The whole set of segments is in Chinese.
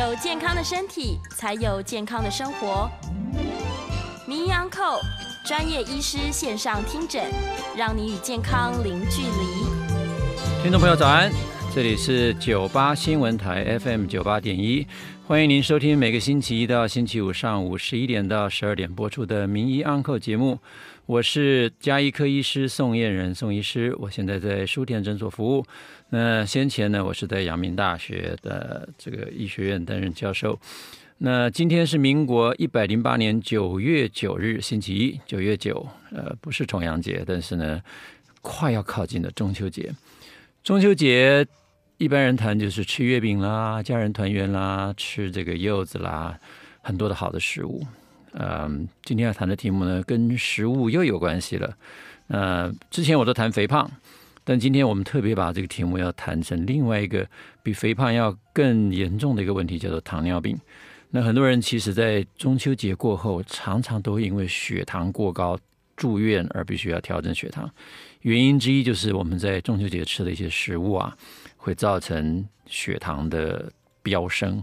有健康的身体，才有健康的生活。名医安扣专业医师线上听诊，让你与健康零距离。听众朋友早安，这里是九八新闻台 FM 九八点一，欢迎您收听每个星期一到星期五上午十一点到十二点播出的名医安扣节目。我是家医科医师宋彦仁宋医师，我现在在书田诊所服务。那先前呢，我是在阳明大学的这个医学院担任教授。那今天是民国一百零八年九月九日，星期一，九月九，呃，不是重阳节，但是呢，快要靠近的中秋节。中秋节一般人谈就是吃月饼啦，家人团圆啦，吃这个柚子啦，很多的好的食物。嗯，今天要谈的题目呢，跟食物又有关系了。呃，之前我都谈肥胖，但今天我们特别把这个题目要谈成另外一个比肥胖要更严重的一个问题，叫做糖尿病。那很多人其实，在中秋节过后，常常都会因为血糖过高住院而必须要调整血糖。原因之一就是我们在中秋节吃的一些食物啊，会造成血糖的飙升。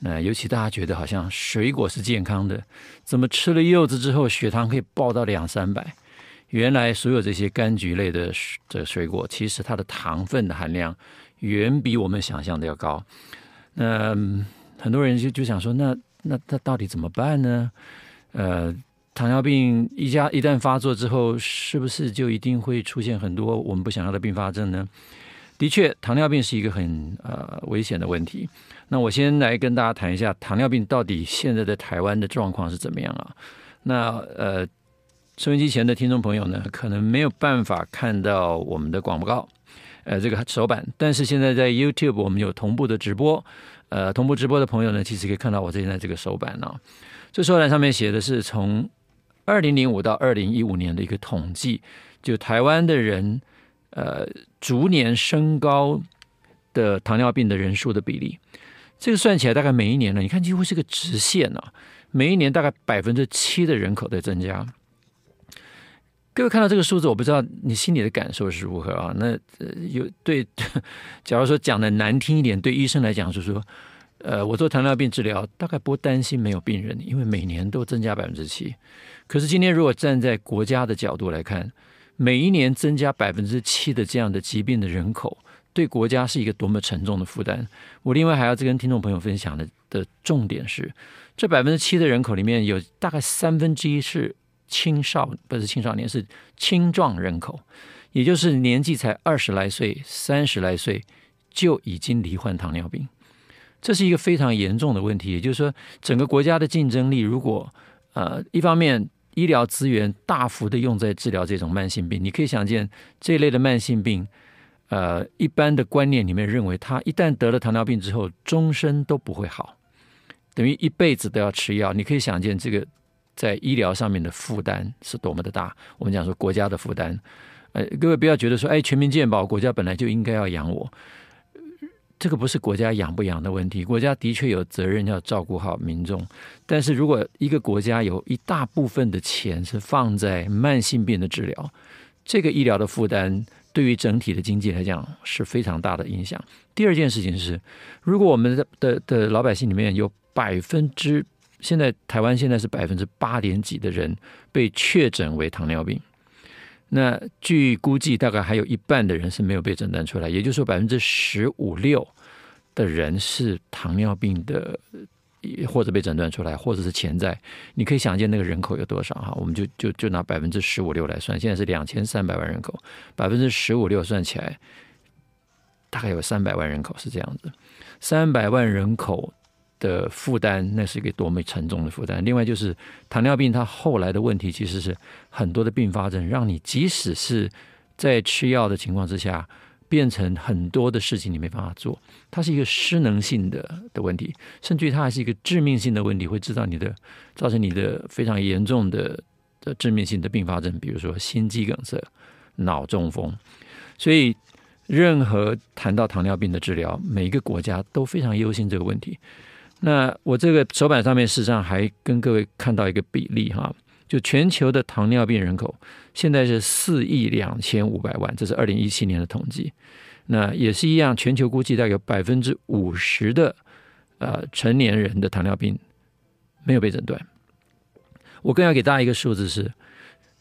那尤其大家觉得好像水果是健康的，怎么吃了柚子之后血糖可以爆到两三百？原来所有这些柑橘类的这水果，其实它的糖分的含量远比我们想象的要高。那很多人就就想说，那那那到底怎么办呢？呃，糖尿病一家一旦发作之后，是不是就一定会出现很多我们不想要的并发症呢？的确，糖尿病是一个很呃危险的问题。那我先来跟大家谈一下糖尿病到底现在在台湾的状况是怎么样啊？那呃，收音机前的听众朋友呢，可能没有办法看到我们的广告，呃，这个手板，但是现在在 YouTube 我们有同步的直播，呃，同步直播的朋友呢，其实可以看到我现在这个手板啊。这手板上面写的是从二零零五到二零一五年的一个统计，就台湾的人。呃，逐年升高的糖尿病的人数的比例，这个算起来大概每一年呢，你看几乎是个直线啊，每一年大概百分之七的人口在增加。各位看到这个数字，我不知道你心里的感受是如何啊？那有对，假如说讲的难听一点，对医生来讲是说，呃，我做糖尿病治疗，大概不担心没有病人，因为每年都增加百分之七。可是今天如果站在国家的角度来看，每一年增加百分之七的这样的疾病的人口，对国家是一个多么沉重的负担。我另外还要再跟听众朋友分享的的重点是，这百分之七的人口里面有大概三分之一是青少，不是青少年，是青壮人口，也就是年纪才二十来岁、三十来岁就已经罹患糖尿病。这是一个非常严重的问题。也就是说，整个国家的竞争力，如果呃一方面，医疗资源大幅的用在治疗这种慢性病，你可以想见这一类的慢性病，呃，一般的观念里面认为，他一旦得了糖尿病之后，终身都不会好，等于一辈子都要吃药。你可以想见这个在医疗上面的负担是多么的大。我们讲说国家的负担，呃，各位不要觉得说，哎，全民健保，国家本来就应该要养我。这个不是国家养不养的问题，国家的确有责任要照顾好民众。但是如果一个国家有一大部分的钱是放在慢性病的治疗，这个医疗的负担对于整体的经济来讲是非常大的影响。第二件事情是，如果我们的的的老百姓里面有百分之，现在台湾现在是百分之八点几的人被确诊为糖尿病。那据估计，大概还有一半的人是没有被诊断出来，也就是说，百分之十五六的人是糖尿病的，或者被诊断出来，或者是潜在。你可以想见那个人口有多少哈？我们就就就拿百分之十五六来算，现在是两千三百万人口，百分之十五六算起来，大概有三百万人口是这样子，三百万人口。的负担，那是一个多么沉重的负担。另外就是糖尿病，它后来的问题其实是很多的并发症，让你即使是在吃药的情况之下，变成很多的事情你没办法做。它是一个失能性的的问题，甚至于它还是一个致命性的问题，会知道你的造成你的非常严重的的致命性的并发症，比如说心肌梗塞、脑中风。所以，任何谈到糖尿病的治疗，每一个国家都非常忧心这个问题。那我这个手板上面事实上还跟各位看到一个比例哈，就全球的糖尿病人口现在是四亿两千五百万，这是二零一七年的统计。那也是一样，全球估计大概有百分之五十的呃成年人的糖尿病没有被诊断。我更要给大家一个数字是，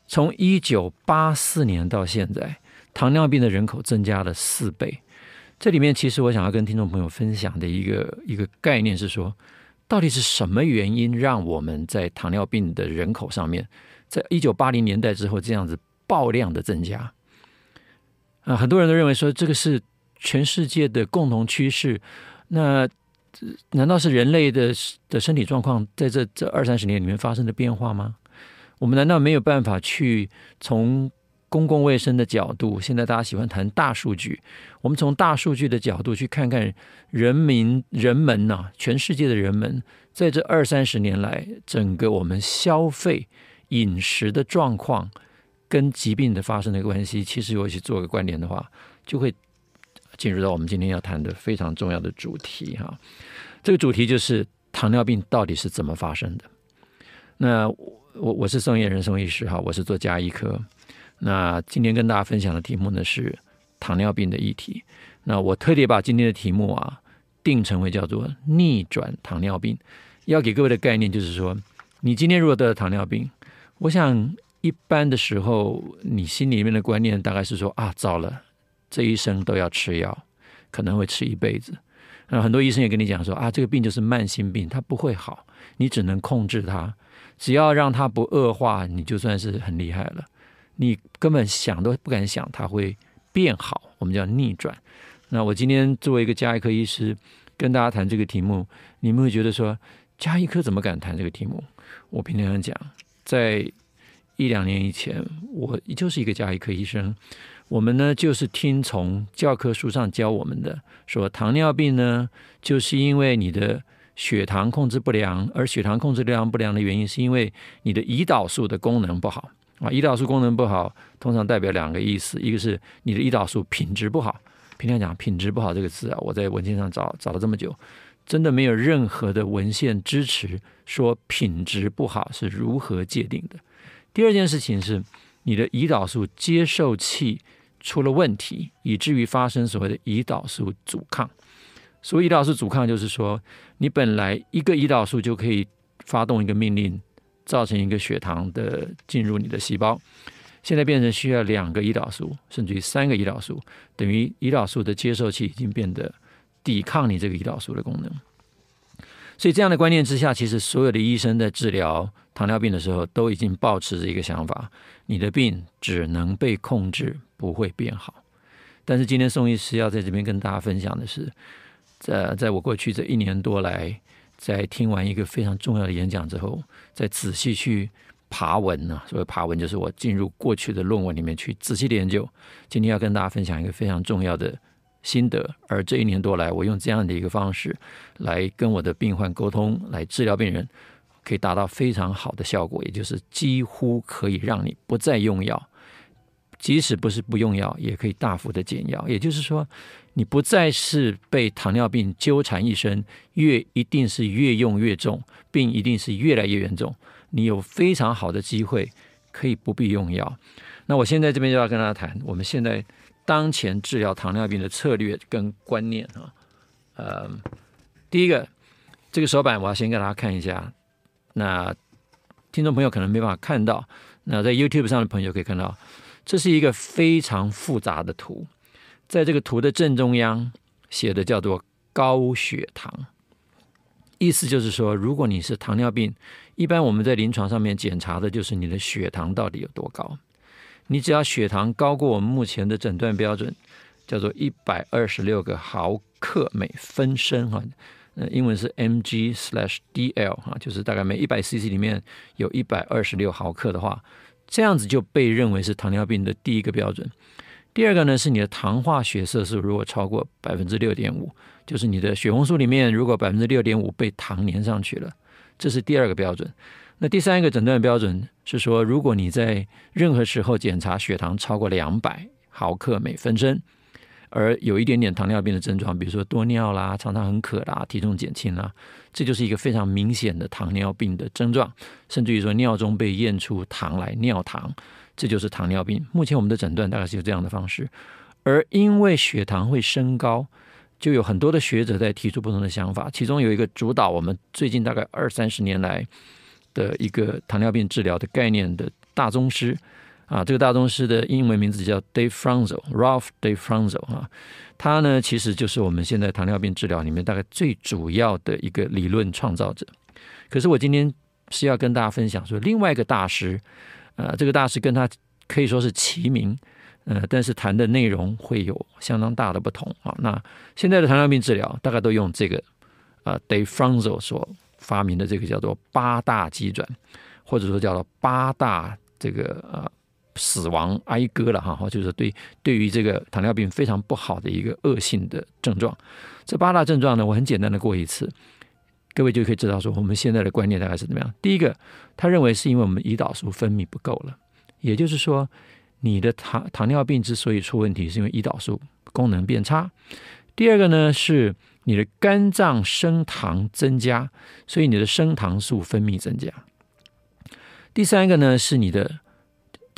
从一九八四年到现在，糖尿病的人口增加了四倍。这里面其实我想要跟听众朋友分享的一个一个概念是说，到底是什么原因让我们在糖尿病的人口上面，在一九八零年代之后这样子爆量的增加？啊，很多人都认为说这个是全世界的共同趋势。那难道是人类的的身体状况在这这二三十年里面发生的变化吗？我们难道没有办法去从公共卫生的角度？现在大家喜欢谈大数据，我们从大数据的角度去看看人民人们呐、全世界的人们在这二三十年来，整个我们消费饮食的状况跟疾病的发生的关系，其实如果去做个关联的话，就会。进入到我们今天要谈的非常重要的主题哈，这个主题就是糖尿病到底是怎么发生的？那我我是宋晏仁宋医师哈，我是做家医科。那今天跟大家分享的题目呢是糖尿病的议题。那我特别把今天的题目啊定成为叫做逆转糖尿病。要给各位的概念就是说，你今天如果得了糖尿病，我想一般的时候你心里面的观念大概是说啊，糟了。这一生都要吃药，可能会吃一辈子。那很多医生也跟你讲说啊，这个病就是慢性病，它不会好，你只能控制它，只要让它不恶化，你就算是很厉害了。你根本想都不敢想它会变好，我们叫逆转。那我今天作为一个加医科医师，跟大家谈这个题目，你们会觉得说，加医科怎么敢谈这个题目？我平常讲，在一两年以前，我就是一个加医科医生。我们呢，就是听从教科书上教我们的，说糖尿病呢，就是因为你的血糖控制不良，而血糖控制量不良的原因，是因为你的胰岛素的功能不好啊。胰岛素功能不好，通常代表两个意思，一个是你的胰岛素品质不好。平常讲品质不好这个词啊，我在文献上找找了这么久，真的没有任何的文献支持说品质不好是如何界定的。第二件事情是你的胰岛素接受器。出了问题，以至于发生所谓的胰岛素阻抗。所谓胰岛素阻抗，就是说你本来一个胰岛素就可以发动一个命令，造成一个血糖的进入你的细胞，现在变成需要两个胰岛素，甚至于三个胰岛素，等于胰岛素的接受器已经变得抵抗你这个胰岛素的功能。所以这样的观念之下，其实所有的医生在治疗糖尿病的时候，都已经抱持着一个想法：你的病只能被控制。不会变好，但是今天宋医师要在这边跟大家分享的是，在在我过去这一年多来，在听完一个非常重要的演讲之后，再仔细去爬文呢、啊。所谓爬文，就是我进入过去的论文里面去仔细的研究。今天要跟大家分享一个非常重要的心得，而这一年多来，我用这样的一个方式来跟我的病患沟通，来治疗病人，可以达到非常好的效果，也就是几乎可以让你不再用药。即使不是不用药，也可以大幅的减药。也就是说，你不再是被糖尿病纠缠一生，越一定是越用越重，病一定是越来越严重。你有非常好的机会可以不必用药。那我现在这边就要跟大家谈，我们现在当前治疗糖尿病的策略跟观念啊。呃，第一个，这个手板我要先给大家看一下。那听众朋友可能没办法看到，那在 YouTube 上的朋友可以看到。这是一个非常复杂的图，在这个图的正中央写的叫做高血糖，意思就是说，如果你是糖尿病，一般我们在临床上面检查的就是你的血糖到底有多高。你只要血糖高过我们目前的诊断标准，叫做一百二十六个毫克每分升哈，呃，英文是 mg slash dl 哈，就是大概每一百 cc 里面有一百二十六毫克的话。这样子就被认为是糖尿病的第一个标准。第二个呢，是你的糖化血色素如果超过百分之六点五，就是你的血红素里面如果百分之六点五被糖粘上去了，这是第二个标准。那第三个诊断标准是说，如果你在任何时候检查血糖超过两百毫克每分升。而有一点点糖尿病的症状，比如说多尿啦、常常很渴啦、体重减轻啦，这就是一个非常明显的糖尿病的症状。甚至于说尿中被验出糖来，尿糖，这就是糖尿病。目前我们的诊断大概是有这样的方式。而因为血糖会升高，就有很多的学者在提出不同的想法，其中有一个主导我们最近大概二三十年来的一个糖尿病治疗的概念的大宗师啊，这个大宗师的英文名字叫 Dave Frunzel，Ralph Dave Frunzel 啊，他呢其实就是我们现在糖尿病治疗里面大概最主要的一个理论创造者。可是我今天是要跟大家分享说，另外一个大师，呃，这个大师跟他可以说是齐名。呃，但是谈的内容会有相当大的不同啊。那现在的糖尿病治疗大概都用这个呃，Dave Frunzel 所发明的这个叫做八大机转，或者说叫做八大这个呃死亡哀歌了哈，就是对对于这个糖尿病非常不好的一个恶性的症状。这八大症状呢，我很简单的过一次，各位就可以知道说我们现在的观念大概是怎么样。第一个，他认为是因为我们胰岛素分泌不够了，也就是说。你的糖糖尿病之所以出问题，是因为胰岛素功能变差。第二个呢，是你的肝脏升糖增加，所以你的升糖素分泌增加。第三个呢，是你的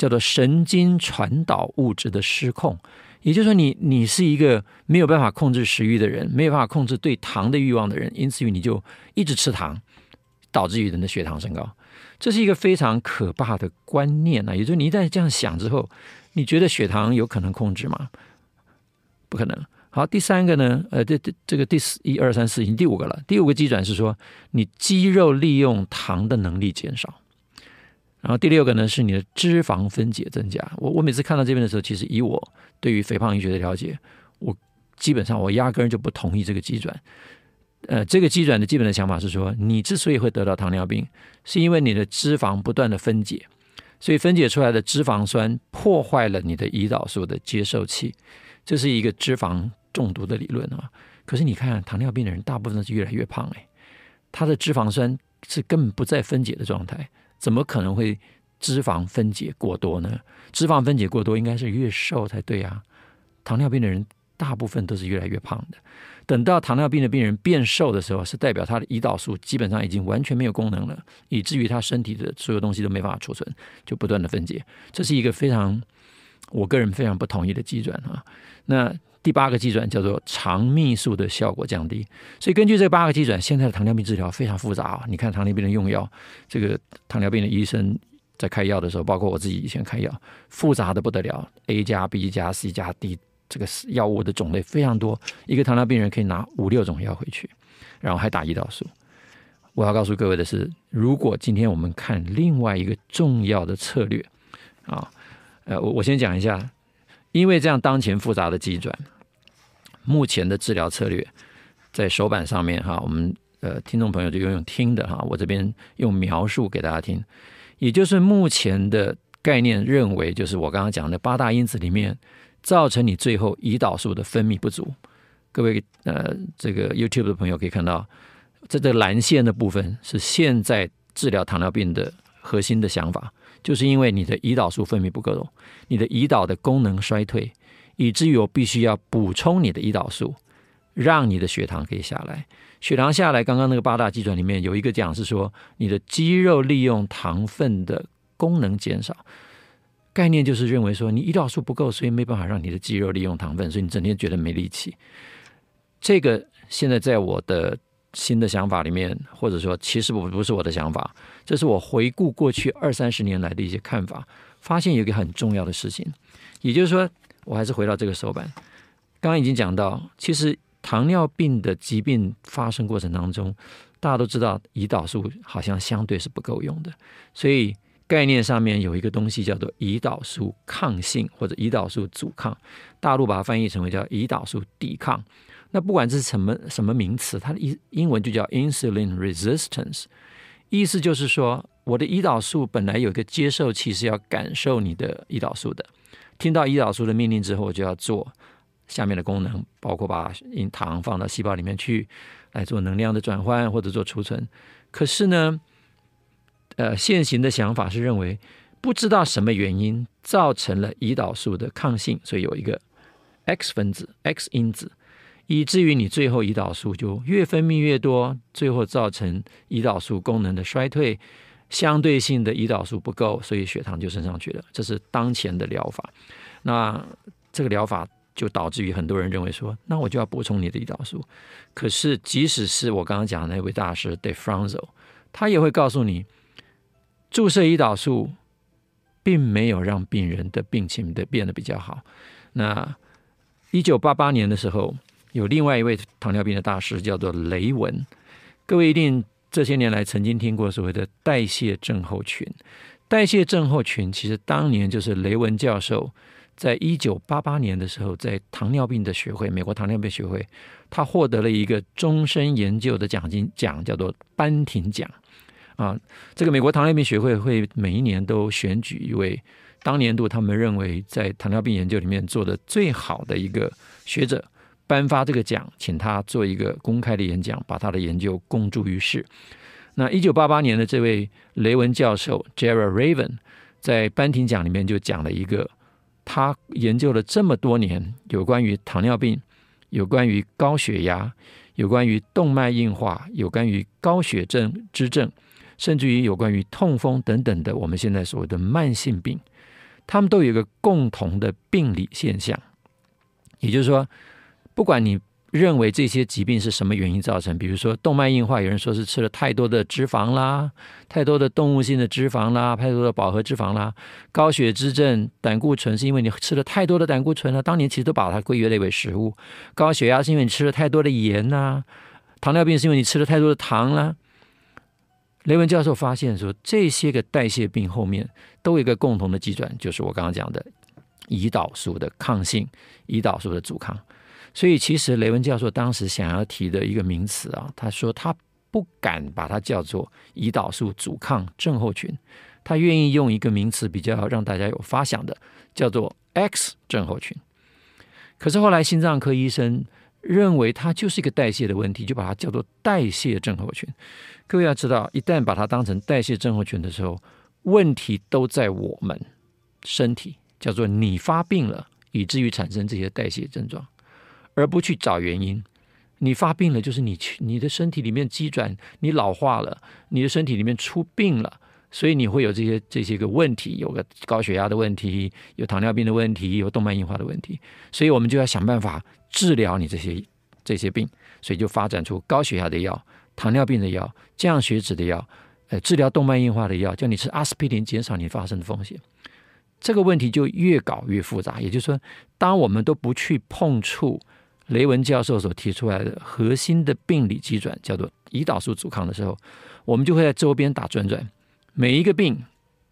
叫做神经传导物质的失控，也就是说你，你是一个没有办法控制食欲的人，没有办法控制对糖的欲望的人，因此于你就一直吃糖，导致于人的血糖升高。这是一个非常可怕的观念啊！也就是你一旦这样想之后，你觉得血糖有可能控制吗？不可能。好，第三个呢？呃，这这这个第四一二三四已经第五个了。第五个机转是说，你肌肉利用糖的能力减少。然后第六个呢，是你的脂肪分解增加。我我每次看到这边的时候，其实以我对于肥胖医学的了解，我基本上我压根就不同意这个机转。呃，这个机转的基本的想法是说，你之所以会得到糖尿病，是因为你的脂肪不断的分解，所以分解出来的脂肪酸破坏了你的胰岛素的接受器，这是一个脂肪中毒的理论啊。可是你看，糖尿病的人大部分是越来越胖，哎，他的脂肪酸是根本不在分解的状态，怎么可能会脂肪分解过多呢？脂肪分解过多应该是越瘦才对啊。糖尿病的人大部分都是越来越胖的。等到糖尿病的病人变瘦的时候，是代表他的胰岛素基本上已经完全没有功能了，以至于他身体的所有东西都没办法储存，就不断的分解。这是一个非常我个人非常不同意的基准啊。那第八个机转叫做肠泌素的效果降低，所以根据这八个机转，现在的糖尿病治疗非常复杂啊。你看糖尿病的用药，这个糖尿病的医生在开药的时候，包括我自己以前开药，复杂的不得了，A 加 B 加 C 加 D。这个药物的种类非常多，一个糖尿病人可以拿五六种药回去，然后还打胰岛素。我要告诉各位的是，如果今天我们看另外一个重要的策略啊，呃，我我先讲一下，因为这样当前复杂的机转，目前的治疗策略在手板上面哈，我们呃听众朋友就用用听的哈，我这边用描述给大家听，也就是目前的概念认为，就是我刚刚讲的八大因子里面。造成你最后胰岛素的分泌不足。各位呃，这个 YouTube 的朋友可以看到，这个蓝线的部分是现在治疗糖尿病的核心的想法，就是因为你的胰岛素分泌不够，你的胰岛的功能衰退，以至于我必须要补充你的胰岛素，让你的血糖可以下来。血糖下来，刚刚那个八大基准里面有一个讲是说，你的肌肉利用糖分的功能减少。概念就是认为说，你胰岛素不够，所以没办法让你的肌肉利用糖分，所以你整天觉得没力气。这个现在在我的新的想法里面，或者说其实不不是我的想法，这是我回顾过去二三十年来的一些看法，发现有一个很重要的事情，也就是说，我还是回到这个手板，刚刚已经讲到，其实糖尿病的疾病发生过程当中，大家都知道胰岛素好像相对是不够用的，所以。概念上面有一个东西叫做胰岛素抗性或者胰岛素阻抗，大陆把它翻译成为叫胰岛素抵抗。那不管这是什么什么名词，它的英英文就叫 insulin resistance，意思就是说我的胰岛素本来有一个接受器是要感受你的胰岛素的，听到胰岛素的命令之后，就要做下面的功能，包括把糖放到细胞里面去来做能量的转换或者做储存。可是呢，呃，现行的想法是认为，不知道什么原因造成了胰岛素的抗性，所以有一个 X 分子、X 因子，以至于你最后胰岛素就越分泌越多，最后造成胰岛素功能的衰退，相对性的胰岛素不够，所以血糖就升上去了。这是当前的疗法。那这个疗法就导致于很多人认为说，那我就要补充你的胰岛素。可是，即使是我刚刚讲的那位大师 De Franzo，他也会告诉你，注射胰岛素并没有让病人的病情的变得比较好。那一九八八年的时候，有另外一位糖尿病的大师叫做雷文，各位一定这些年来曾经听过所谓的代谢症候群。代谢症候群其实当年就是雷文教授在一九八八年的时候，在糖尿病的学会，美国糖尿病学会，他获得了一个终身研究的奖金奖，叫做班廷奖。啊，这个美国糖尿病学会会每一年都选举一位当年度他们认为在糖尿病研究里面做的最好的一个学者，颁发这个奖，请他做一个公开的演讲，把他的研究公诸于世。那一九八八年的这位雷文教授 Jared Raven 在班廷奖里面就讲了一个，他研究了这么多年有关于糖尿病、有关于高血压、有关于动脉硬化、有关于高血症之症，甚至于有关于痛风等等的我们现在所谓的慢性病，他们都有一个共同的病理现象，也就是说，不管你。认为这些疾病是什么原因造成？比如说动脉硬化，有人说是吃了太多的脂肪啦，太多的动物性的脂肪啦，太多的饱和脂肪啦。高血脂症、胆固醇是因为你吃了太多的胆固醇了，当年其实都把它归类为食物。高血压是因为你吃了太多的盐呐，糖尿病是因为你吃了太多的糖啦。雷文教授发现说，这些个代谢病后面都有一个共同的机转，就是我刚刚讲的胰岛素的抗性，胰岛素的阻抗。所以，其实雷文教授当时想要提的一个名词啊，他说他不敢把它叫做胰岛素阻抗症候群，他愿意用一个名词比较让大家有发想的，叫做 X 症候群。可是后来心脏科医生认为它就是一个代谢的问题，就把它叫做代谢症候群。各位要知道，一旦把它当成代谢症候群的时候，问题都在我们身体，叫做你发病了，以至于产生这些代谢症状。而不去找原因，你发病了，就是你去你的身体里面积转，你老化了，你的身体里面出病了，所以你会有这些这些个问题，有个高血压的问题，有糖尿病的问题，有动脉硬化的问题，所以我们就要想办法治疗你这些这些病，所以就发展出高血压的药、糖尿病的药、降血脂的药，呃，治疗动脉硬化的药，叫你吃阿司匹林，减少你发生的风险。这个问题就越搞越复杂，也就是说，当我们都不去碰触。雷文教授所提出来的核心的病理机转叫做胰岛素阻抗的时候，我们就会在周边打转转，每一个病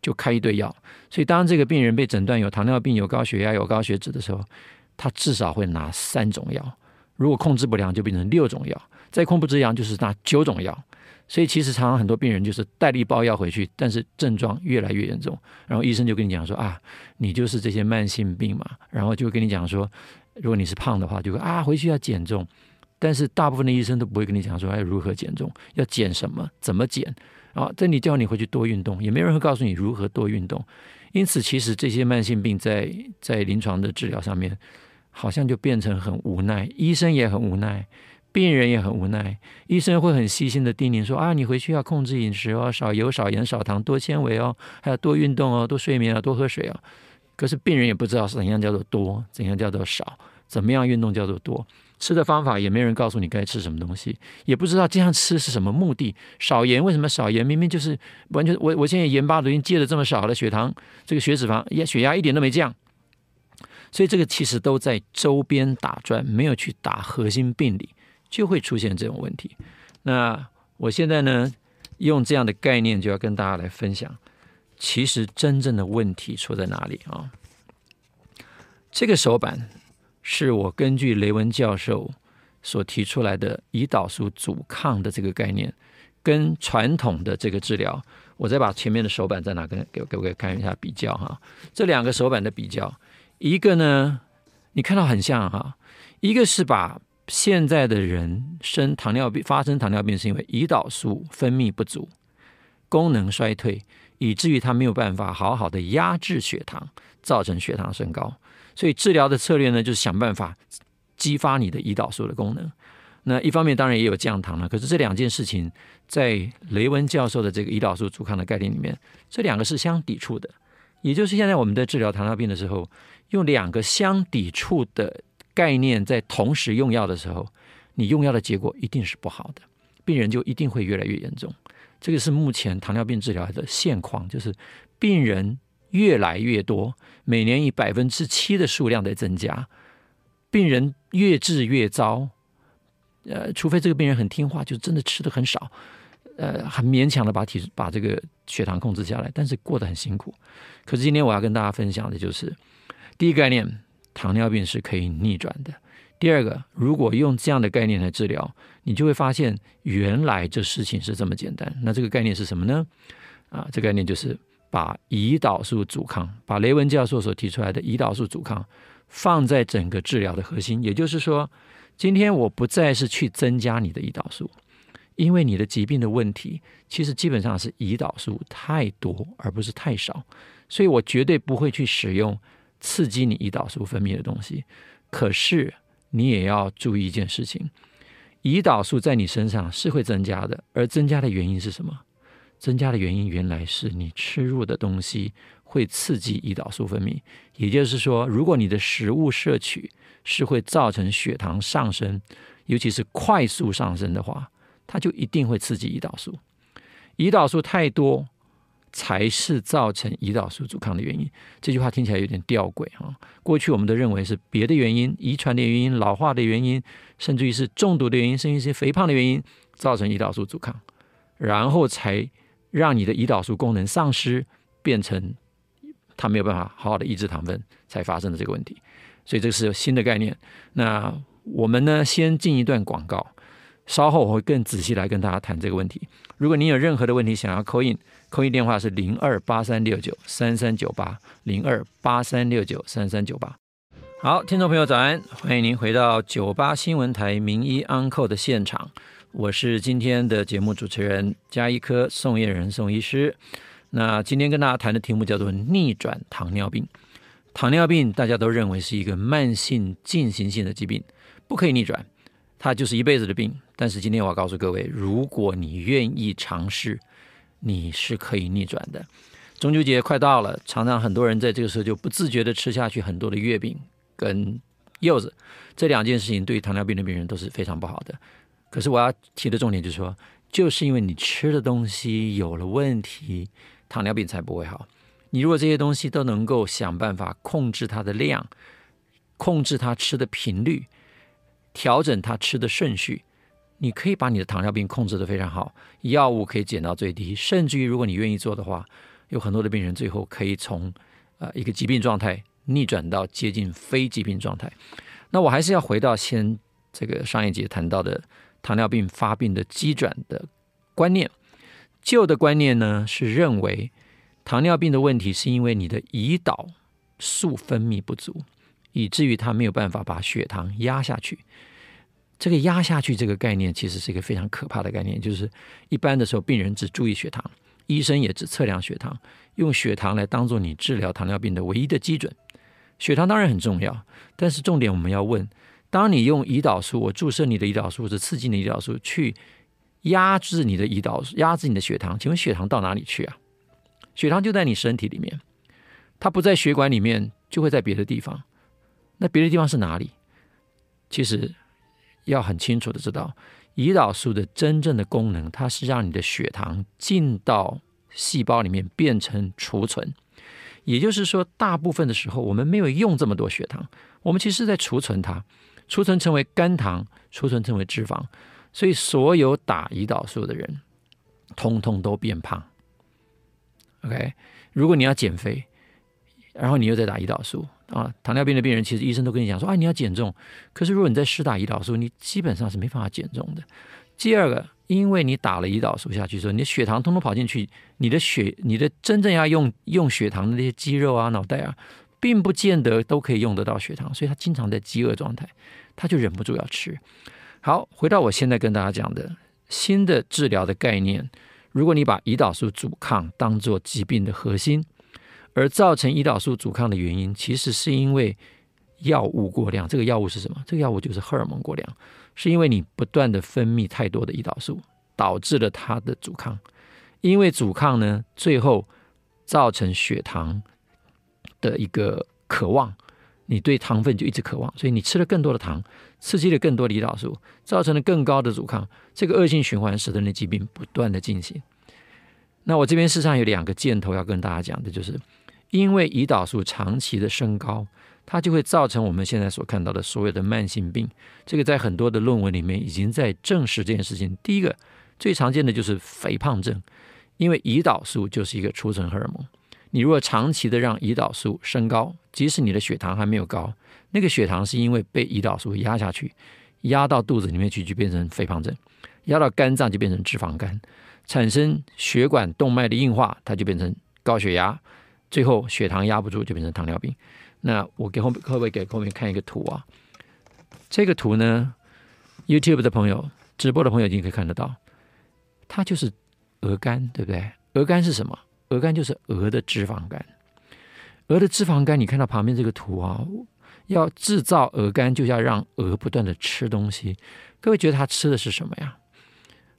就开一堆药。所以当这个病人被诊断有糖尿病、有高血压、有高血脂的时候，他至少会拿三种药。如果控制不良，就变成六种药；再控制不良，就是拿九种药。所以其实常常很多病人就是带了一包药回去，但是症状越来越严重，然后医生就跟你讲说啊，你就是这些慢性病嘛，然后就跟你讲说。如果你是胖的话，就会啊回去要减重，但是大部分的医生都不会跟你讲说要如何减重，要减什么，怎么减啊？这里叫你回去多运动，也没人会告诉你如何多运动。因此，其实这些慢性病在在临床的治疗上面，好像就变成很无奈，医生也很无奈，病人也很无奈。医生会很细心的叮咛说啊，你回去要控制饮食哦，少油、少盐、少糖，多纤维哦，还要多运动哦，多睡眠啊，多喝水啊。可是病人也不知道怎样叫做多，怎样叫做少，怎么样运动叫做多，吃的方法也没人告诉你该吃什么东西，也不知道这样吃是什么目的。少盐为什么少盐？明明就是完全我我现在盐巴都已经戒的这么少了，血糖这个血脂肪压血压一点都没降，所以这个其实都在周边打转，没有去打核心病理，就会出现这种问题。那我现在呢，用这样的概念就要跟大家来分享。其实真正的问题出在哪里啊？这个手板是我根据雷文教授所提出来的胰岛素阻抗的这个概念，跟传统的这个治疗，我再把前面的手板在哪跟给给各位看一下比较哈。这两个手板的比较，一个呢，你看到很像哈，一个是把现在的人生糖尿病发生糖尿病是因为胰岛素分泌不足，功能衰退。以至于他没有办法好好的压制血糖，造成血糖升高。所以治疗的策略呢，就是想办法激发你的胰岛素的功能。那一方面当然也有降糖了，可是这两件事情在雷文教授的这个胰岛素阻抗的概念里面，这两个是相抵触的。也就是现在我们在治疗糖尿病的时候，用两个相抵触的概念在同时用药的时候，你用药的结果一定是不好的，病人就一定会越来越严重。这个是目前糖尿病治疗的现况，就是病人越来越多，每年以百分之七的数量在增加，病人越治越糟。呃，除非这个病人很听话，就真的吃的很少，呃，很勉强的把体把这个血糖控制下来，但是过得很辛苦。可是今天我要跟大家分享的就是，第一个概念，糖尿病是可以逆转的。第二个，如果用这样的概念来治疗，你就会发现原来这事情是这么简单。那这个概念是什么呢？啊，这概念就是把胰岛素阻抗，把雷文教授所提出来的胰岛素阻抗放在整个治疗的核心。也就是说，今天我不再是去增加你的胰岛素，因为你的疾病的问题其实基本上是胰岛素太多而不是太少，所以我绝对不会去使用刺激你胰岛素分泌的东西。可是，你也要注意一件事情，胰岛素在你身上是会增加的，而增加的原因是什么？增加的原因原来是你吃入的东西会刺激胰岛素分泌，也就是说，如果你的食物摄取是会造成血糖上升，尤其是快速上升的话，它就一定会刺激胰岛素。胰岛素太多。才是造成胰岛素阻抗的原因。这句话听起来有点吊诡啊！过去我们都认为是别的原因，遗传的原因、老化的原因，甚至于是中毒的原因，甚至于是肥胖的原因，造成胰岛素阻抗，然后才让你的胰岛素功能丧失，变成它没有办法好好的抑制糖分，才发生的这个问题。所以这是新的概念。那我们呢，先进一段广告。稍后我会更仔细来跟大家谈这个问题。如果您有任何的问题想要扣印，扣印电话是零二八三六九三三九八零二八三六九三三九八。好，听众朋友早安，欢迎您回到九八新闻台名医 Uncle 的现场，我是今天的节目主持人加医科宋晏仁宋医师。那今天跟大家谈的题目叫做逆转糖尿病。糖尿病大家都认为是一个慢性进行性的疾病，不可以逆转。它就是一辈子的病，但是今天我要告诉各位，如果你愿意尝试，你是可以逆转的。中秋节快到了，常常很多人在这个时候就不自觉地吃下去很多的月饼跟柚子，这两件事情对糖尿病的病人都是非常不好的。可是我要提的重点就是说，就是因为你吃的东西有了问题，糖尿病才不会好。你如果这些东西都能够想办法控制它的量，控制它吃的频率。调整它吃的顺序，你可以把你的糖尿病控制得非常好，药物可以减到最低，甚至于如果你愿意做的话，有很多的病人最后可以从呃一个疾病状态逆转到接近非疾病状态。那我还是要回到先这个上一节谈到的糖尿病发病的基转的观念，旧的观念呢是认为糖尿病的问题是因为你的胰岛素分泌不足。以至于它没有办法把血糖压下去。这个压下去这个概念其实是一个非常可怕的概念，就是一般的时候病人只注意血糖，医生也只测量血糖，用血糖来当做你治疗糖尿病的唯一的基准。血糖当然很重要，但是重点我们要问：当你用胰岛素，我注射你的胰岛素，或者刺激你的胰岛素去压制你的胰岛素，压制你的血糖，请问血糖到哪里去啊？血糖就在你身体里面，它不在血管里面，就会在别的地方。那别的地方是哪里？其实要很清楚的知道，胰岛素的真正的功能，它是让你的血糖进到细胞里面变成储存。也就是说，大部分的时候我们没有用这么多血糖，我们其实在储存它，储存成为肝糖，储存成为脂肪。所以，所有打胰岛素的人，通通都变胖。OK，如果你要减肥，然后你又在打胰岛素。啊，糖尿病的病人其实医生都跟你讲说，啊，你要减重。可是如果你在施打胰岛素，你基本上是没办法减重的。第二个，因为你打了胰岛素下去之后，你的血糖通通跑进去，你的血，你的真正要用用血糖的那些肌肉啊、脑袋啊，并不见得都可以用得到血糖，所以他经常在饥饿状态，他就忍不住要吃。好，回到我现在跟大家讲的新的治疗的概念，如果你把胰岛素阻抗当做疾病的核心。而造成胰岛素阻抗的原因，其实是因为药物过量。这个药物是什么？这个药物就是荷尔蒙过量，是因为你不断的分泌太多的胰岛素，导致了它的阻抗。因为阻抗呢，最后造成血糖的一个渴望，你对糖分就一直渴望，所以你吃了更多的糖，刺激了更多的胰岛素，造成了更高的阻抗，这个恶性循环使得你疾病不断的进行。那我这边事实上有两个箭头要跟大家讲的，就是因为胰岛素长期的升高，它就会造成我们现在所看到的所有的慢性病。这个在很多的论文里面已经在证实这件事情。第一个最常见的就是肥胖症，因为胰岛素就是一个储存荷尔蒙。你如果长期的让胰岛素升高，即使你的血糖还没有高，那个血糖是因为被胰岛素压下去，压到肚子里面去就变成肥胖症，压到肝脏就变成脂肪肝，产生血管动脉的硬化，它就变成高血压，最后血糖压不住就变成糖尿病。那我给后可不可以给后面看一个图啊？这个图呢，YouTube 的朋友、直播的朋友已经可以看得到，它就是鹅肝，对不对？鹅肝是什么？鹅肝就是鹅的脂肪肝，鹅的脂肪肝，你看到旁边这个图啊，要制造鹅肝，就要让鹅不断的吃东西。各位觉得它吃的是什么呀？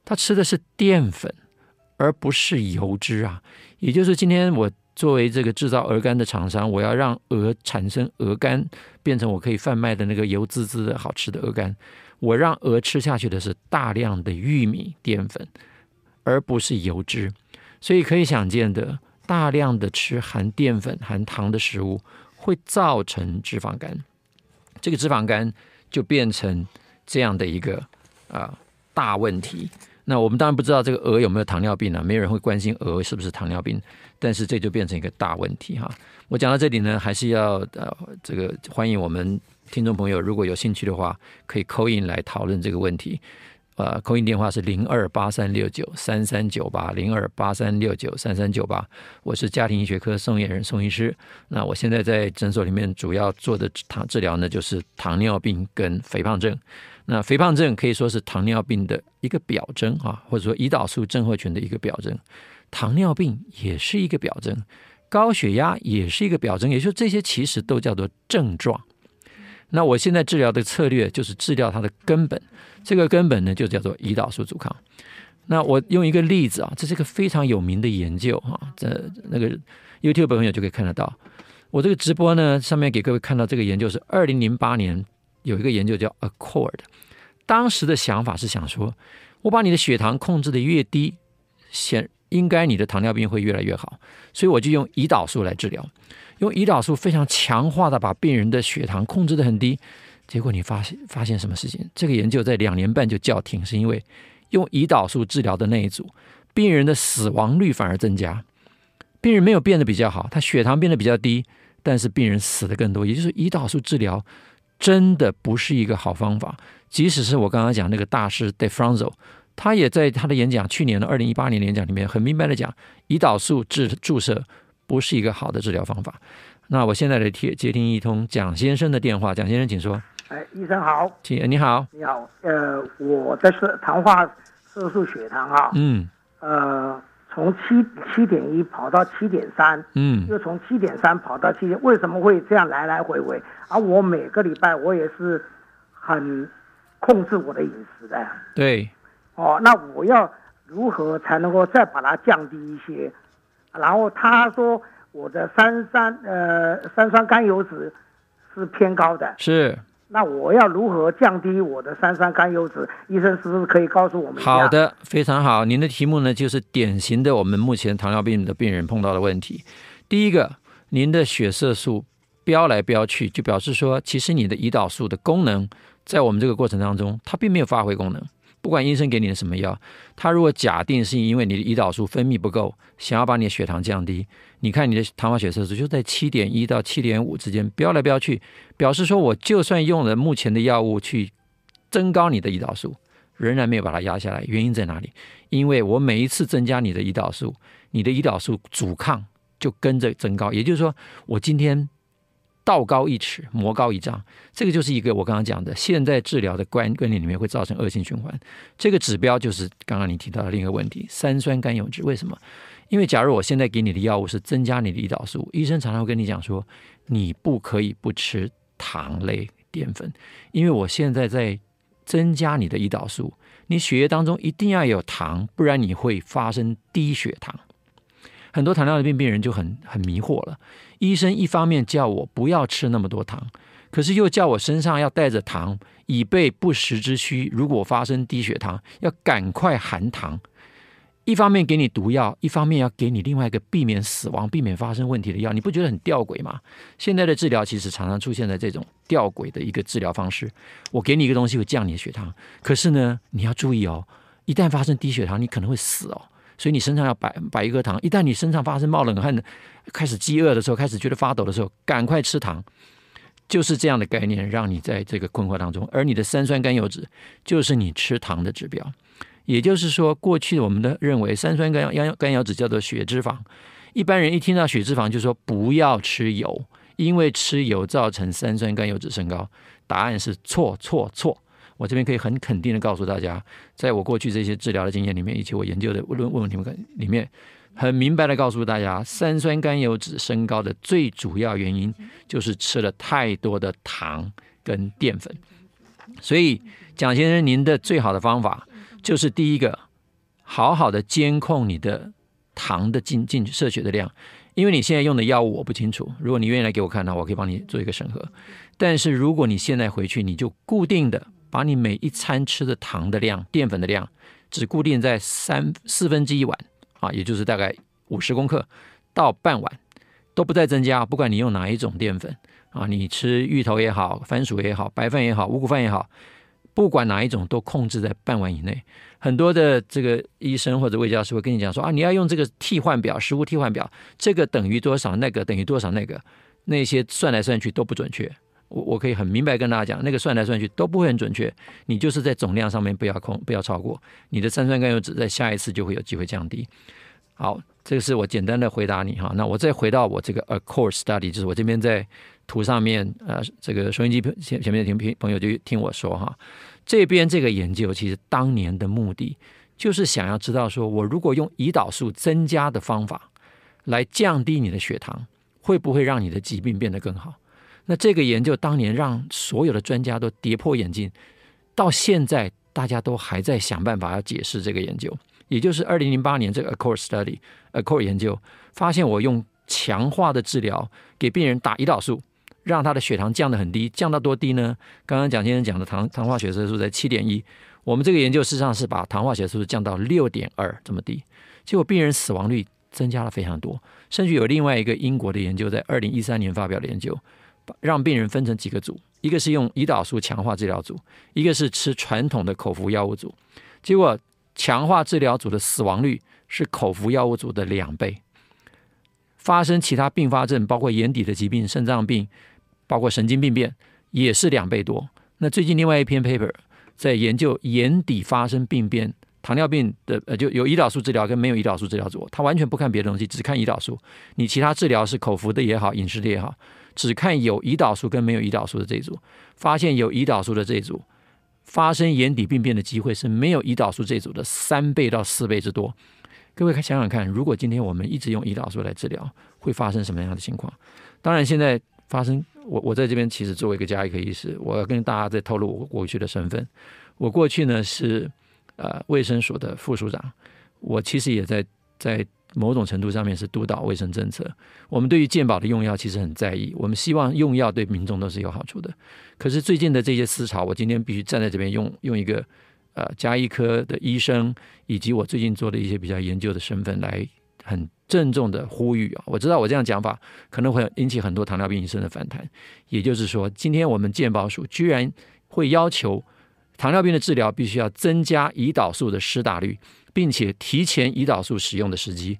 它吃的是淀粉，而不是油脂啊。也就是今天我作为这个制造鹅肝的厂商，我要让鹅产生鹅肝，变成我可以贩卖的那个油滋滋的好吃的鹅肝。我让鹅吃下去的是大量的玉米淀粉，而不是油脂。所以可以想见的，大量的吃含淀粉、含糖的食物，会造成脂肪肝。这个脂肪肝就变成这样的一个啊、大问题。那我们当然不知道这个鹅有没有糖尿病啊，没有人会关心鹅是不是糖尿病。但是这就变成一个大问题哈。我讲到这里呢，还是要呃这个欢迎我们听众朋友，如果有兴趣的话，可以 call in 来讨论这个问题。呃，call in 电话是零二八三六九三三九八零二八三六九三三九八。我是家庭医学科宋晏仁宋医师。那我现在在诊所里面主要做的糖治疗呢，就是糖尿病跟肥胖症。那肥胖症可以说是糖尿病的一个表征啊，或者说胰岛素症候群的一个表征。糖尿病也是一个表征，高血压也是一个表征，也就是这些其实都叫做症状。那我现在治疗的策略就是治疗它的根本，这个根本呢就叫做胰岛素阻抗。那我用一个例子啊，这是一个非常有名的研究哈，这那个 YouTube 朋友就可以看得到。我这个直播呢上面给各位看到这个研究是二零零八年有一个研究叫 Accord，当时的想法是想说，我把你的血糖控制得越低，显应该你的糖尿病会越来越好，所以我就用胰岛素来治疗。用胰岛素非常强化的把病人的血糖控制得很低，结果你发现发现什么事情？这个研究在两年半就叫停，是因为用胰岛素治疗的那一组病人的死亡率反而增加，病人没有变得比较好，他血糖变得比较低，但是病人死的更多。也就是胰岛素治疗真的不是一个好方法。即使是我刚刚讲那个大师 De Franzo，他也在他的演讲，去年的二零一八年演讲里面很明白的讲，胰岛素治注射。不是一个好的治疗方法。那我现在来接接听一通蒋先生的电话。蒋先生，请说。哎，医生好。请你好。你好。呃，我的是糖化色素血糖啊。嗯。呃，从七七点一跑到七点三。嗯。又从七点三跑到七点，为什么会这样来来回回？而、啊、我每个礼拜我也是很控制我的饮食的。对。哦，那我要如何才能够再把它降低一些？然后他说我的三酸呃三酸甘油脂是偏高的，是。那我要如何降低我的三酸甘油脂？医生是不是可以告诉我们？好的，非常好。您的题目呢，就是典型的我们目前糖尿病的病人碰到的问题。第一个，您的血色素飙来飙去，就表示说，其实你的胰岛素的功能在我们这个过程当中，它并没有发挥功能。不管医生给你的什么药，他如果假定是因为你的胰岛素分泌不够，想要把你的血糖降低，你看你的糖化血色素就在七点一到七点五之间飙来飙去，表示说我就算用了目前的药物去增高你的胰岛素，仍然没有把它压下来。原因在哪里？因为我每一次增加你的胰岛素，你的胰岛素阻抗就跟着增高。也就是说，我今天。道高一尺，魔高一丈，这个就是一个我刚刚讲的现在治疗的观观念里面会造成恶性循环。这个指标就是刚刚你提到的另一个问题：三酸甘油酯。为什么？因为假如我现在给你的药物是增加你的胰岛素，医生常常会跟你讲说，你不可以不吃糖类淀粉，因为我现在在增加你的胰岛素，你血液当中一定要有糖，不然你会发生低血糖。很多糖尿病病人就很很迷惑了。医生一方面叫我不要吃那么多糖，可是又叫我身上要带着糖，以备不时之需。如果发生低血糖，要赶快含糖。一方面给你毒药，一方面要给你另外一个避免死亡、避免发生问题的药，你不觉得很吊诡吗？现在的治疗其实常常出现在这种吊诡的一个治疗方式。我给你一个东西会降你的血糖，可是呢，你要注意哦，一旦发生低血糖，你可能会死哦。所以你身上要摆摆一颗糖，一旦你身上发生冒冷汗、开始饥饿的时候、开始觉得发抖的时候，赶快吃糖。就是这样的概念，让你在这个困惑当中。而你的三酸甘油脂就是你吃糖的指标。也就是说，过去我们的认为三酸甘甘甘油脂叫做血脂肪，一般人一听到血脂肪就说不要吃油，因为吃油造成三酸甘油脂升高。答案是错错错！我这边可以很肯定的告诉大家，在我过去这些治疗的经验里面，以及我研究的问问问题里面，很明白的告诉大家，三酸甘油酯升高的最主要原因就是吃了太多的糖跟淀粉。所以，蒋先生，您的最好的方法。就是第一个，好好的监控你的糖的进进去摄取的量，因为你现在用的药物我不清楚，如果你愿意来给我看，那我可以帮你做一个审核。但是如果你现在回去，你就固定的把你每一餐吃的糖的量、淀粉的量，只固定在三四分之一碗啊，也就是大概五十公克到半碗，都不再增加。不管你用哪一种淀粉啊，你吃芋头也好，番薯也好，白饭也好，五谷饭也好。不管哪一种，都控制在半碗以内。很多的这个医生或者卫教师会跟你讲说啊，你要用这个替换表，食物替换表，这个等于多少，那个等于多少，那个那些算来算去都不准确。我我可以很明白跟大家讲，那个算来算去都不会很准确。你就是在总量上面不要控，不要超过，你的三酸甘油酯在下一次就会有机会降低。好，这个是我简单的回答你哈。那我再回到我这个 ACCORD study，就是我这边在。图上面，呃，这个收音机前前面的听朋朋友就听我说哈，这边这个研究其实当年的目的就是想要知道，说我如果用胰岛素增加的方法来降低你的血糖，会不会让你的疾病变得更好？那这个研究当年让所有的专家都跌破眼镜，到现在大家都还在想办法要解释这个研究。也就是二零零八年这个 Accord Study，Accord 研究发现，我用强化的治疗给病人打胰岛素。让他的血糖降得很低，降到多低呢？刚刚蒋先生讲的糖糖化血色素在七点一，我们这个研究事实上是把糖化血色素降到六点二这么低，结果病人死亡率增加了非常多。甚至有另外一个英国的研究在二零一三年发表的研究，让病人分成几个组，一个是用胰岛素强化治疗组，一个是吃传统的口服药物组，结果强化治疗组的死亡率是口服药物组的两倍，发生其他并发症包括眼底的疾病、肾脏病。包括神经病变也是两倍多。那最近另外一篇 paper 在研究眼底发生病变，糖尿病的呃，就有胰岛素治疗跟没有胰岛素治疗组，他完全不看别的东西，只看胰岛素。你其他治疗是口服的也好，饮食的也好，只看有胰岛素跟没有胰岛素的这一组，发现有胰岛素的这一组发生眼底病变的机会是没有胰岛素这一组的三倍到四倍之多。各位想想看，如果今天我们一直用胰岛素来治疗，会发生什么样的情况？当然现在。发生，我我在这边其实作为一个家医科医师，我要跟大家再透露我过去的身份。我过去呢是呃卫生署的副署长，我其实也在在某种程度上面是督导卫生政策。我们对于健保的用药其实很在意，我们希望用药对民众都是有好处的。可是最近的这些思潮，我今天必须站在这边用用一个呃加医科的医生，以及我最近做的一些比较研究的身份来很。郑重的呼吁啊！我知道我这样讲法可能会引起很多糖尿病医生的反弹。也就是说，今天我们健保署居然会要求糖尿病的治疗必须要增加胰岛素的施打率，并且提前胰岛素使用的时机。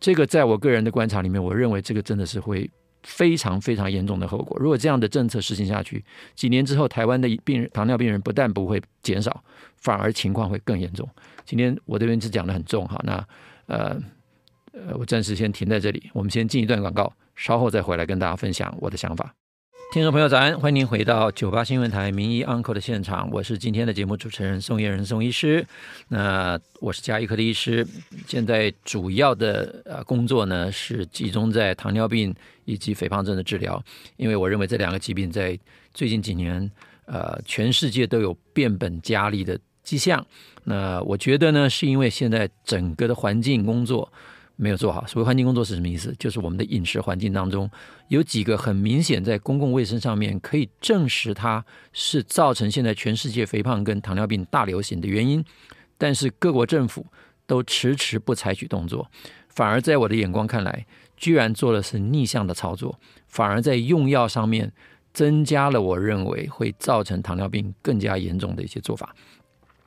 这个在我个人的观察里面，我认为这个真的是会非常非常严重的后果。如果这样的政策实行下去，几年之后，台湾的病人糖尿病人不但不会减少，反而情况会更严重。今天我这边是讲得很重哈，那呃。呃，我暂时先停在这里，我们先进一段广告，稍后再回来跟大家分享我的想法。听众朋友早安，欢迎您回到九八新闻台名医 Uncle 的现场，我是今天的节目主持人宋彦仁宋医师。那我是加医科的医师，现在主要的呃工作呢是集中在糖尿病以及肥胖症的治疗，因为我认为这两个疾病在最近几年呃全世界都有变本加厉的迹象。那我觉得呢，是因为现在整个的环境工作。没有做好。所谓环境工作是什么意思？就是我们的饮食环境当中有几个很明显在公共卫生上面可以证实它是造成现在全世界肥胖跟糖尿病大流行的原因，但是各国政府都迟迟不采取动作，反而在我的眼光看来，居然做的是逆向的操作，反而在用药上面增加了我认为会造成糖尿病更加严重的一些做法。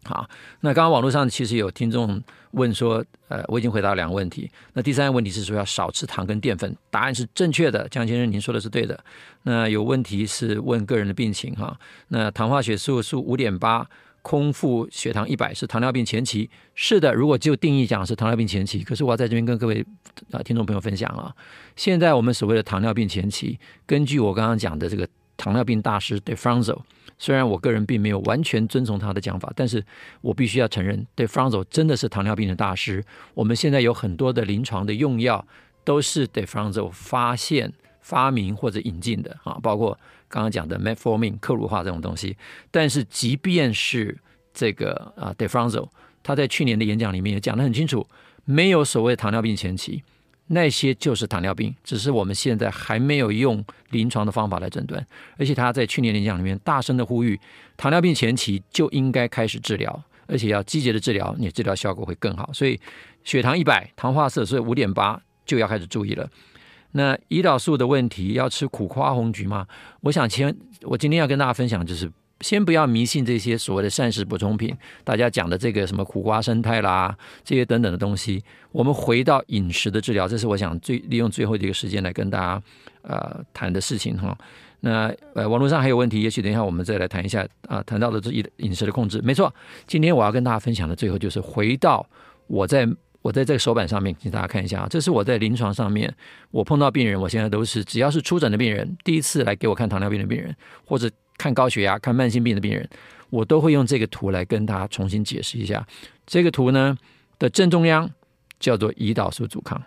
好，那刚刚网络上其实有听众问说，呃，我已经回答两个问题。那第三个问题是说要少吃糖跟淀粉，答案是正确的，江先生您说的是对的。那有问题是问个人的病情哈，那糖化血色素五点八，空腹血糖一百是糖尿病前期，是的。如果就定义讲是糖尿病前期，可是我要在这边跟各位啊听众朋友分享啊，现在我们所谓的糖尿病前期，根据我刚刚讲的这个糖尿病大师 Defranzo。虽然我个人并没有完全遵从他的讲法，但是我必须要承认，Defranzo 真的是糖尿病的大师。我们现在有很多的临床的用药都是 Defranzo 发现、发明或者引进的啊，包括刚刚讲的 Metformin 克鲁化这种东西。但是即便是这个啊 Defranzo，他在去年的演讲里面也讲得很清楚，没有所谓糖尿病前期。那些就是糖尿病，只是我们现在还没有用临床的方法来诊断。而且他在去年演讲里面大声的呼吁，糖尿病前期就应该开始治疗，而且要积极的治疗，你治疗效果会更好。所以血糖一百，糖化色素五点八就要开始注意了。那胰岛素的问题，要吃苦瓜红橘吗？我想前，我今天要跟大家分享就是。先不要迷信这些所谓的膳食补充品，大家讲的这个什么苦瓜生态啦，这些等等的东西。我们回到饮食的治疗，这是我想最利用最后的一个时间来跟大家呃谈的事情哈。那呃网络上还有问题，也许等一下我们再来谈一下啊，谈到的这饮食的控制。没错，今天我要跟大家分享的最后就是回到我在我在这个手板上面，请大家看一下啊，这是我在临床上面我碰到病人，我现在都是只要是出诊的病人，第一次来给我看糖尿病的病人或者。看高血压、看慢性病的病人，我都会用这个图来跟大家重新解释一下。这个图呢的正中央叫做胰岛素阻抗，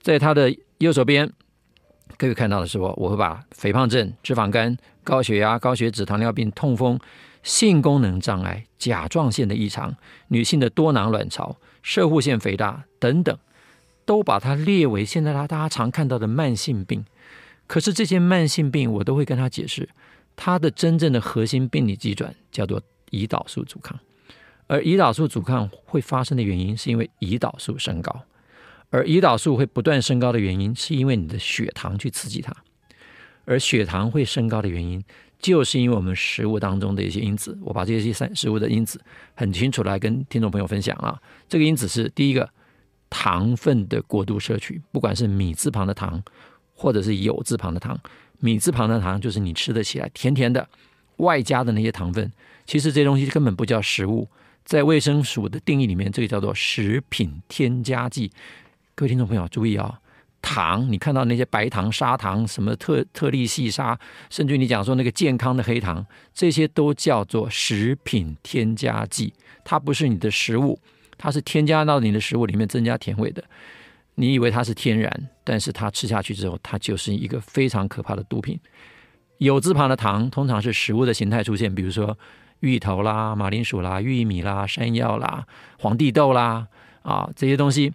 在它的右手边，各位看到的是我，我会把肥胖症、脂肪肝、高血压、高血脂、糖尿病、痛风、性功能障碍、甲状腺的异常、女性的多囊卵巢、摄护腺肥大等等，都把它列为现在大家常看到的慢性病。可是这些慢性病，我都会跟他解释。它的真正的核心病理机转叫做胰岛素阻抗，而胰岛素阻抗会发生的原因是因为胰岛素升高，而胰岛素会不断升高的原因是因为你的血糖去刺激它，而血糖会升高的原因就是因为我们食物当中的一些因子。我把这些三食物的因子很清楚来跟听众朋友分享啊，这个因子是第一个糖分的过度摄取，不管是米字旁的糖或者是有字旁的糖。米字旁的糖就是你吃得起来甜甜的，外加的那些糖分，其实这东西根本不叫食物，在卫生署的定义里面，这个叫做食品添加剂。各位听众朋友注意啊、糖你看到那些白糖、砂糖、什么特特粒细沙，甚至你讲说那个健康的黑糖，这些都叫做食品添加剂，它不是你的食物，它是添加到你的食物里面增加甜味的。你以为它是天然，但是它吃下去之后，它就是一个非常可怕的毒品。有字旁的糖通常是食物的形态出现，比如说芋头啦、马铃薯啦、玉米啦、山药啦、黄地豆啦啊这些东西，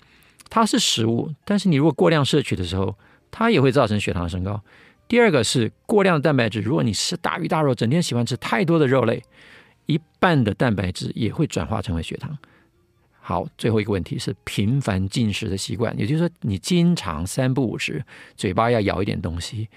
它是食物，但是你如果过量摄取的时候，它也会造成血糖升高。第二个是过量的蛋白质，如果你吃大鱼大肉，整天喜欢吃太多的肉类，一半的蛋白质也会转化成为血糖。好，最后一个问题是频繁进食的习惯，也就是说，你经常三不五时，嘴巴要咬一点东西，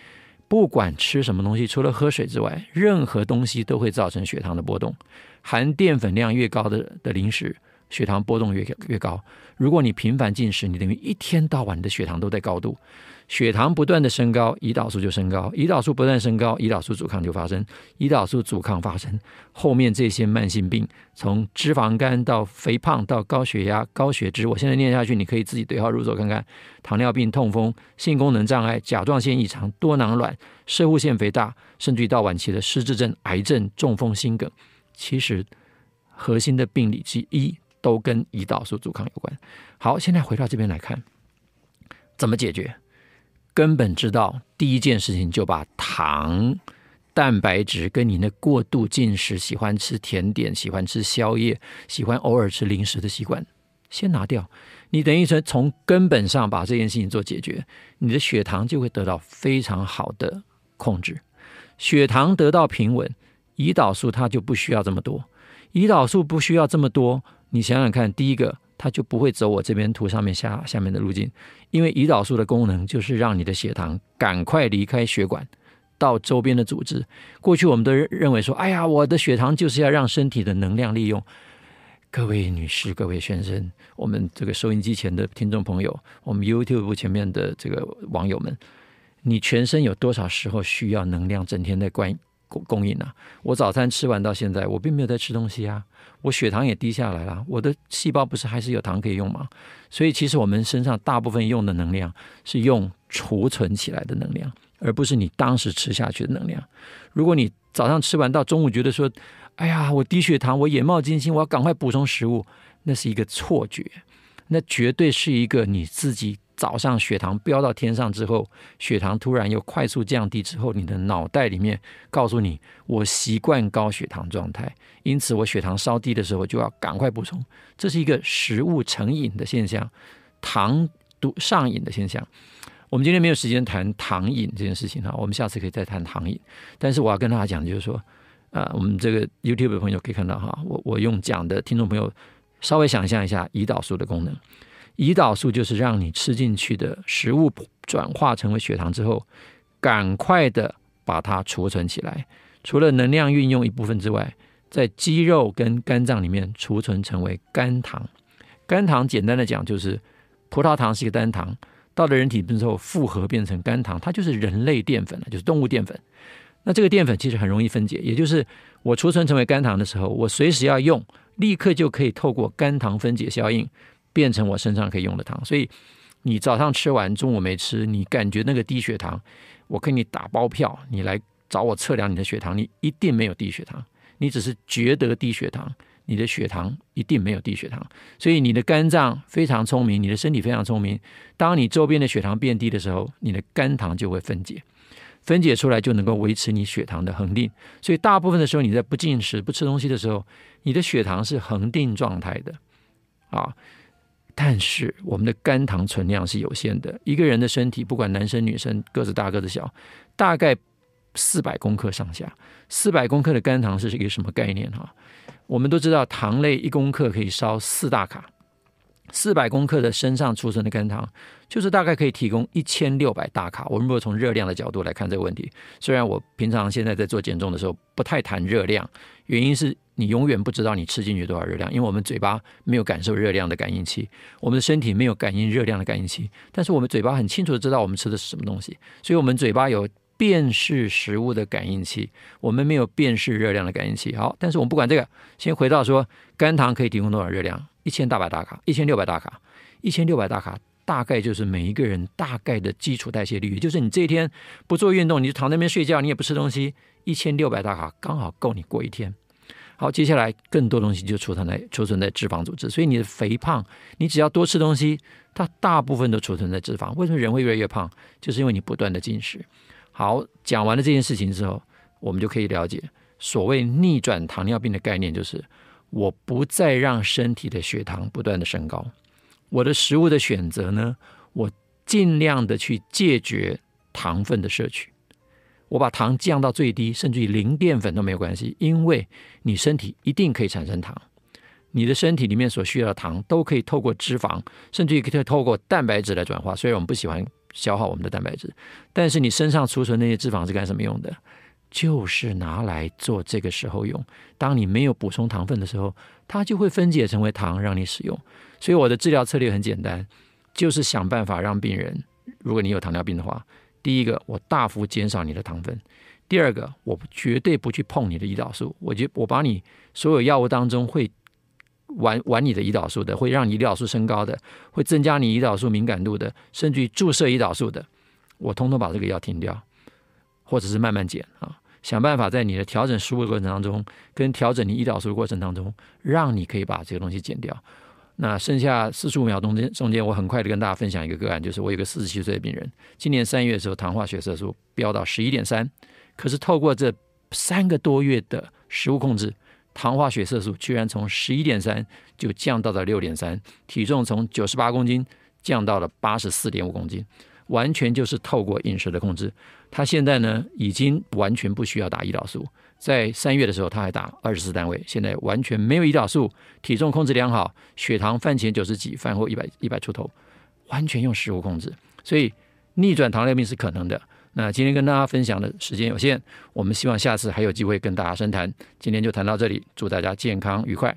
不管吃什么东西，除了喝水之外，任何东西都会造成血糖的波动。含淀粉量越高的的零食，血糖波动越越高。如果你频繁进食，你等于一天到晚你的血糖都在高度。血糖不断的升高，胰岛素就升高；胰岛素不断升高，胰岛素阻抗就发生。胰岛素阻抗发生，后面这些慢性病，从脂肪肝到肥胖到高血压、高血脂，我现在念下去，你可以自己对号入座看看：糖尿病、痛风、性功能障碍、甲状腺异常、多囊卵、摄护腺肥大，甚至于到晚期的失智症、癌症、中风、心梗，其实核心的病理之一都跟胰岛素阻抗有关。好，现在回到这边来看，怎么解决？根本知道第一件事情，就把糖、蛋白质跟你那过度进食、喜欢吃甜点、喜欢吃宵夜、喜欢偶尔吃零食的习惯先拿掉。你等于说从根本上把这件事情做解决，你的血糖就会得到非常好的控制。血糖得到平稳，胰岛素它就不需要这么多。胰岛素不需要这么多，你想想看，第一个它就不会走我这边图上面下下面的路径，因为胰岛素的功能就是让你的血糖赶快离开血管到周边的组织。过去我们都认为说，哎呀，我的血糖就是要让身体的能量利用。各位女士、各位先生，我们这个收音机前的听众朋友，我们 YouTube 前面的这个网友们，你全身有多少时候需要能量整天在供供应呢？我早餐吃完到现在，我并没有在吃东西啊，我血糖也低下来了，我的细胞不是还是有糖可以用吗？所以其实我们身上大部分用的能量是用储存起来的能量，而不是你当时吃下去的能量。如果你早上吃完到中午觉得说，哎呀，我低血糖，我眼冒金星，我要赶快补充食物。那是一个错觉，那绝对是一个你自己早上血糖飙到天上之后，血糖突然又快速降低之后，你的脑袋里面告诉你，我习惯高血糖状态，因此我血糖稍低的时候就要赶快补充。这是一个食物成瘾的现象，糖毒上瘾的现象。我们今天没有时间谈糖瘾这件事情哈，我们下次可以再谈糖瘾。但是我要跟大家讲，就是说。啊、呃，我们这个 YouTube 的朋友可以看到哈，我我用讲的听众朋友稍微想象一下胰岛素的功能。胰岛素就是让你吃进去的食物转化成为血糖之后，赶快的把它储存起来。除了能量运用一部分之外，在肌肉跟肝脏里面储存成为肝糖。肝糖简单的讲就是葡萄糖是一个单糖，到了人体之后复合变成肝糖，它就是人类淀粉了，就是动物淀粉。那这个淀粉其实很容易分解，也就是我储存成为肝糖的时候，我随时要用，立刻就可以透过肝糖分解效应变成我身上可以用的糖。所以你早上吃完，中午没吃，你感觉那个低血糖，我给你打包票，你来找我测量你的血糖，你一定没有低血糖，你只是觉得低血糖，你的血糖一定没有低血糖。所以你的肝脏非常聪明，你的身体非常聪明，当你周边的血糖变低的时候，你的肝糖就会分解。分解出来就能够维持你血糖的恒定，所以大部分的时候你在不进食、不吃东西的时候，你的血糖是恒定状态的啊。但是我们的肝糖存量是有限的，一个人的身体不管男生女生，个子大个子小，大概四百公克上下。四百公克的肝糖是一个什么概念哈？我们都知道糖类一公克可以烧四大卡。四百公克的身上储存的肝糖，就是大概可以提供一千六百大卡。我们如果从热量的角度来看这个问题，虽然我平常现在在做减重的时候不太谈热量，原因是你永远不知道你吃进去多少热量，因为我们嘴巴没有感受热量的感应器，我们的身体没有感应热量的感应器，但是我们嘴巴很清楚的知道我们吃的是什么东西，所以我们嘴巴有辨识食物的感应器，我们没有辨识热量的感应器。好，但是我们不管这个，先回到说肝糖可以提供多少热量。一千大百大卡，一千六百大卡，一千六百大卡，大概就是每一个人大概的基础代谢率，也就是你这一天不做运动，你就躺那边睡觉，你也不吃东西，一千六百大卡刚好够你过一天。好，接下来更多东西就储存在储存在脂肪组织，所以你的肥胖，你只要多吃东西，它大部分都储存在脂肪。为什么人会越来越胖？就是因为你不断的进食。好，讲完了这件事情之后，我们就可以了解所谓逆转糖尿病的概念，就是。我不再让身体的血糖不断的升高，我的食物的选择呢，我尽量的去戒绝糖分的摄取，我把糖降到最低，甚至于零淀粉都没有关系，因为你身体一定可以产生糖，你的身体里面所需要的糖都可以透过脂肪，甚至于可以透过蛋白质来转化。虽然我们不喜欢消耗我们的蛋白质，但是你身上储存那些脂肪是干什么用的？就是拿来做这个时候用。当你没有补充糖分的时候，它就会分解成为糖让你使用。所以我的治疗策略很简单，就是想办法让病人，如果你有糖尿病的话，第一个我大幅减少你的糖分；第二个我绝对不去碰你的胰岛素。我觉我把你所有药物当中会玩玩你的胰岛素的，会让你胰岛素升高的，会增加你胰岛素敏感度的，甚至于注射胰岛素的，我通通把这个药停掉。或者是慢慢减啊，想办法在你的调整食物过程当中，跟调整你胰岛素的过程当中，让你可以把这个东西减掉。那剩下四十五秒中间，中间我很快的跟大家分享一个个案，就是我有个四十七岁的病人，今年三月的时候，糖化血色素飙到十一点三，可是透过这三个多月的食物控制，糖化血色素居然从十一点三就降到了六点三，体重从九十八公斤降到了八十四点五公斤，完全就是透过饮食的控制。他现在呢，已经完全不需要打胰岛素。在三月的时候，他还打二十四单位，现在完全没有胰岛素，体重控制良好，血糖饭前九十几，饭后一百一百出头，完全用食物控制，所以逆转糖尿病是可能的。那今天跟大家分享的时间有限，我们希望下次还有机会跟大家深谈。今天就谈到这里，祝大家健康愉快。